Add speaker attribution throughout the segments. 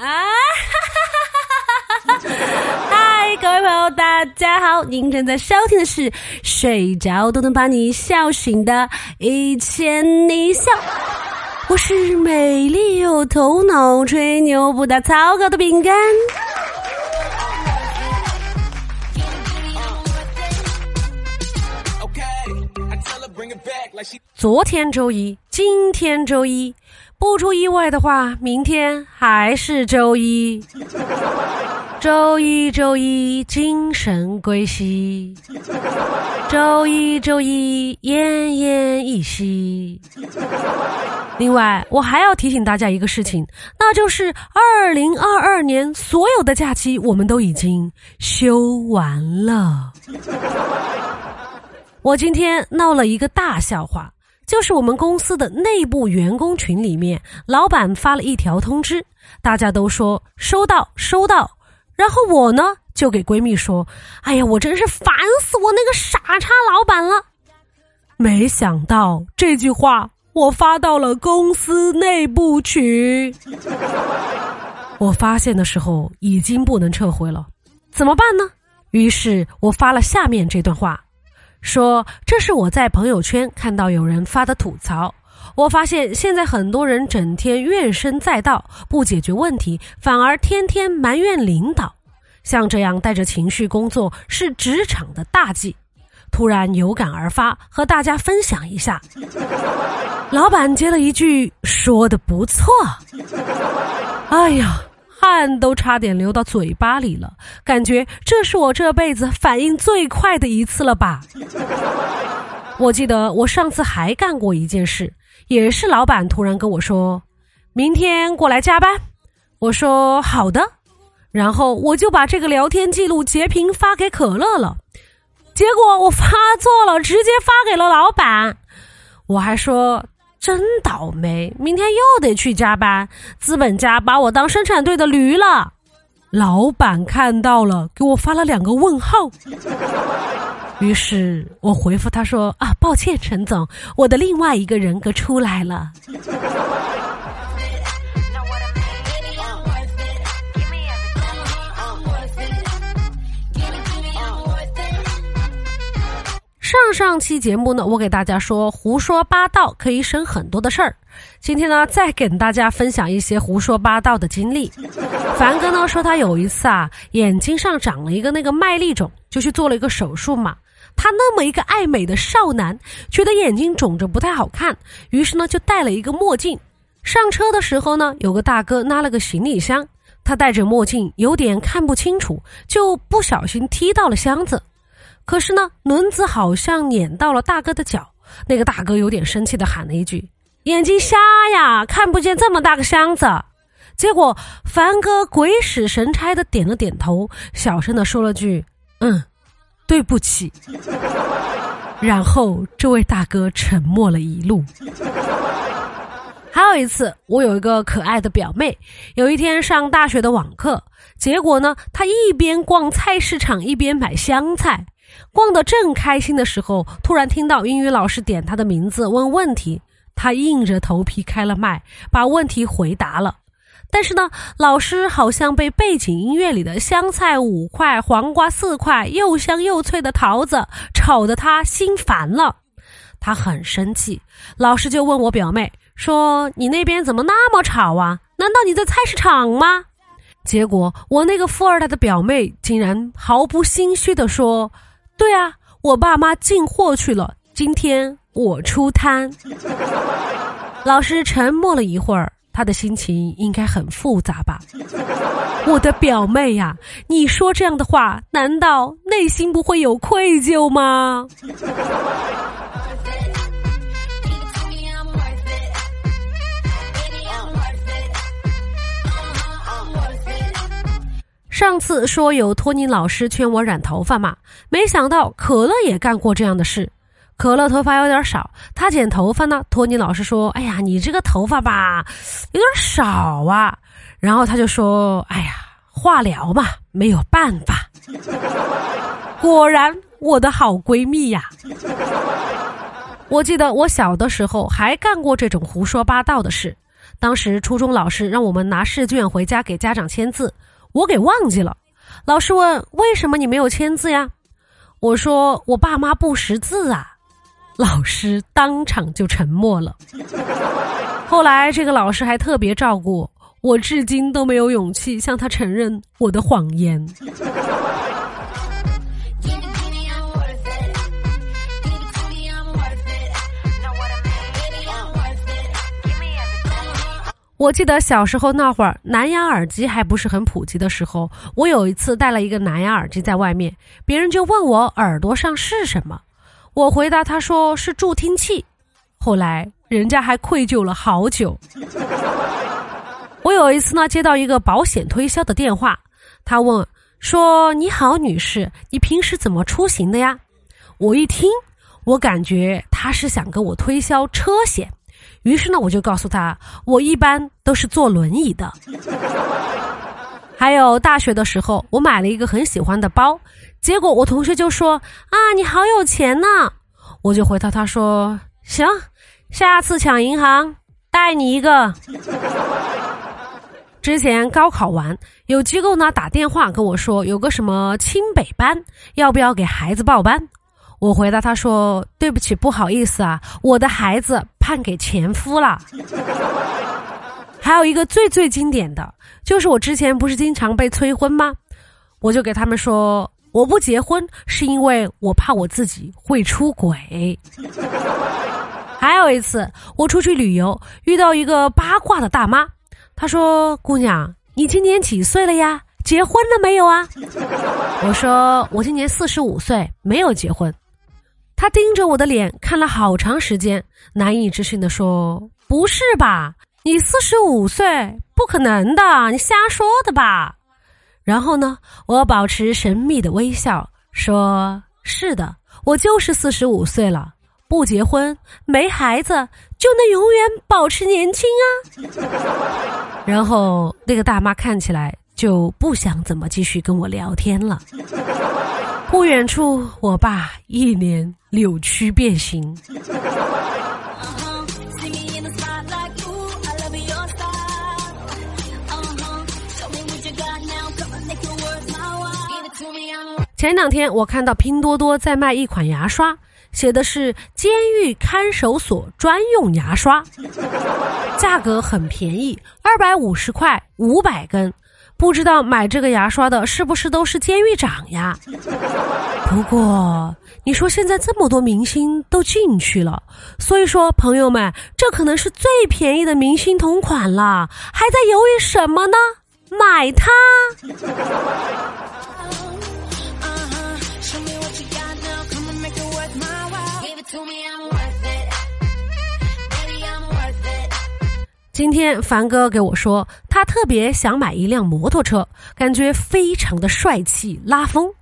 Speaker 1: 啊！嗨，各位朋友，大家好！您正在收听的是睡着都能把你笑醒的《一千你笑》，我是美丽又头脑、吹牛不打草稿的饼干。昨天周一，今天周一，不出意外的话，明天还是周一。周一，周一，精神归西。周一，周一，奄奄一息。另外，我还要提醒大家一个事情，那就是二零二二年所有的假期我们都已经休完了。我今天闹了一个大笑话。就是我们公司的内部员工群里面，老板发了一条通知，大家都说收到收到，然后我呢就给闺蜜说：“哎呀，我真是烦死我那个傻叉老板了。”没想到这句话我发到了公司内部群，我发现的时候已经不能撤回了，怎么办呢？于是我发了下面这段话。说这是我在朋友圈看到有人发的吐槽。我发现现在很多人整天怨声载道，不解决问题，反而天天埋怨领导。像这样带着情绪工作是职场的大忌。突然有感而发，和大家分享一下。老板接了一句：“说的不错。”哎呀。汗都差点流到嘴巴里了，感觉这是我这辈子反应最快的一次了吧？我记得我上次还干过一件事，也是老板突然跟我说，明天过来加班。我说好的，然后我就把这个聊天记录截屏发给可乐了，结果我发错了，直接发给了老板。我还说。真倒霉，明天又得去加班。资本家把我当生产队的驴了。老板看到了，给我发了两个问号。于是我回复他说：“啊，抱歉，陈总，我的另外一个人格出来了。”上期节目呢，我给大家说胡说八道可以省很多的事儿。今天呢，再给大家分享一些胡说八道的经历。凡哥呢说他有一次啊，眼睛上长了一个那个麦粒肿，就去做了一个手术嘛。他那么一个爱美的少男，觉得眼睛肿着不太好看，于是呢就戴了一个墨镜。上车的时候呢，有个大哥拉了个行李箱，他戴着墨镜有点看不清楚，就不小心踢到了箱子。可是呢，轮子好像碾到了大哥的脚，那个大哥有点生气的喊了一句：“眼睛瞎呀，看不见这么大个箱子。”结果凡哥鬼使神差的点了点头，小声的说了句：“嗯，对不起。”然后这位大哥沉默了一路。还有一次，我有一个可爱的表妹，有一天上大学的网课，结果呢，她一边逛菜市场一边买香菜。逛得正开心的时候，突然听到英语老师点他的名字问问题，他硬着头皮开了麦，把问题回答了。但是呢，老师好像被背景音乐里的香菜五块、黄瓜四块、又香又脆的桃子吵得他心烦了，他很生气。老师就问我表妹说：“你那边怎么那么吵啊？难道你在菜市场吗？”结果我那个富二代的表妹竟然毫不心虚地说。对啊，我爸妈进货去了，今天我出摊。老师沉默了一会儿，他的心情应该很复杂吧？我的表妹呀，你说这样的话，难道内心不会有愧疚吗？上次说有托尼老师劝我染头发嘛，没想到可乐也干过这样的事。可乐头发有点少，他剪头发呢，托尼老师说：“哎呀，你这个头发吧，有点少啊。”然后他就说：“哎呀，化疗嘛，没有办法。”果然，我的好闺蜜呀。我记得我小的时候还干过这种胡说八道的事。当时初中老师让我们拿试卷回家给家长签字，我给忘记了。老师问：“为什么你没有签字呀？”我说：“我爸妈不识字啊。”老师当场就沉默了。后来这个老师还特别照顾我，我至今都没有勇气向他承认我的谎言。我记得小时候那会儿，蓝牙耳机还不是很普及的时候，我有一次带了一个蓝牙耳机在外面，别人就问我耳朵上是什么，我回答他说是助听器，后来人家还愧疚了好久。我有一次呢，接到一个保险推销的电话，他问说：“你好，女士，你平时怎么出行的呀？”我一听，我感觉他是想跟我推销车险。于是呢，我就告诉他，我一般都是坐轮椅的。还有大学的时候，我买了一个很喜欢的包，结果我同学就说：“啊，你好有钱呐！”我就回答他说：“行，下次抢银行带你一个。”之前高考完，有机构呢打电话跟我说有个什么清北班，要不要给孩子报班？我回答他说：“对不起，不好意思啊，我的孩子判给前夫了。”还有一个最最经典的，就是我之前不是经常被催婚吗？我就给他们说，我不结婚是因为我怕我自己会出轨。还有一次，我出去旅游遇到一个八卦的大妈，她说：“姑娘，你今年几岁了呀？结婚了没有啊？”我说：“我今年四十五岁，没有结婚。”他盯着我的脸看了好长时间，难以置信的说：“不是吧？你四十五岁，不可能的，你瞎说的吧？”然后呢，我保持神秘的微笑说：“是的，我就是四十五岁了，不结婚，没孩子，就能永远保持年轻啊。”然后那个大妈看起来就不想怎么继续跟我聊天了。不远处，我爸一脸扭曲变形。前两天我看到拼多多在卖一款牙刷，写的是“监狱看守所专用牙刷”，价格很便宜，二百五十块，五百根。不知道买这个牙刷的是不是都是监狱长呀？不过你说现在这么多明星都进去了，所以说朋友们，这可能是最便宜的明星同款了，还在犹豫什么呢？买它！今天凡哥给我说，他特别想买一辆摩托车，感觉非常的帅气拉风。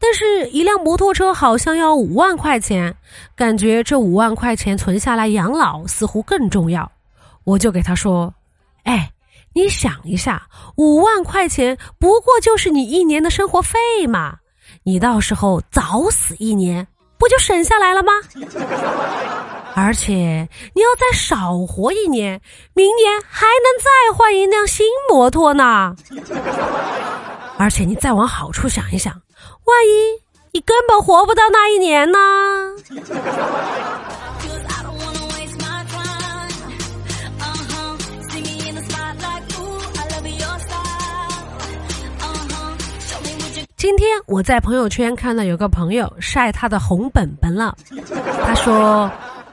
Speaker 1: 但是，一辆摩托车好像要五万块钱，感觉这五万块钱存下来养老似乎更重要。我就给他说：“哎，你想一下，五万块钱不过就是你一年的生活费嘛，你到时候早死一年，不就省下来了吗？”而且你要再少活一年，明年还能再换一辆新摩托呢。而且你再往好处想一想，万一你根本活不到那一年呢？今天我在朋友圈看到有个朋友晒他的红本本了，他说。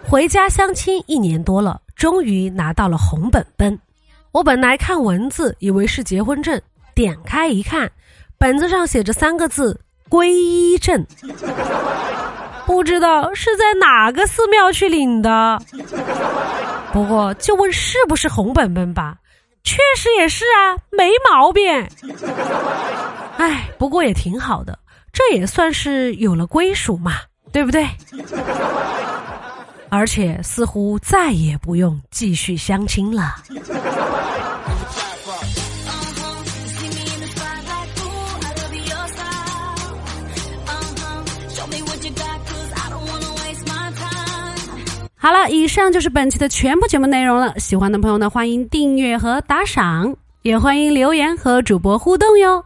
Speaker 1: 回家相亲一年多了，终于拿到了红本本。我本来看文字以为是结婚证，点开一看，本子上写着三个字“皈依证”，不知道是在哪个寺庙去领的。不过就问是不是红本本吧，确实也是啊，没毛病。哎，不过也挺好的，这也算是有了归属嘛，对不对？而且似乎再也不用继续相亲了。好了，以上就是本期的全部节目内容了。喜欢的朋友呢，欢迎订阅和打赏，也欢迎留言和主播互动哟。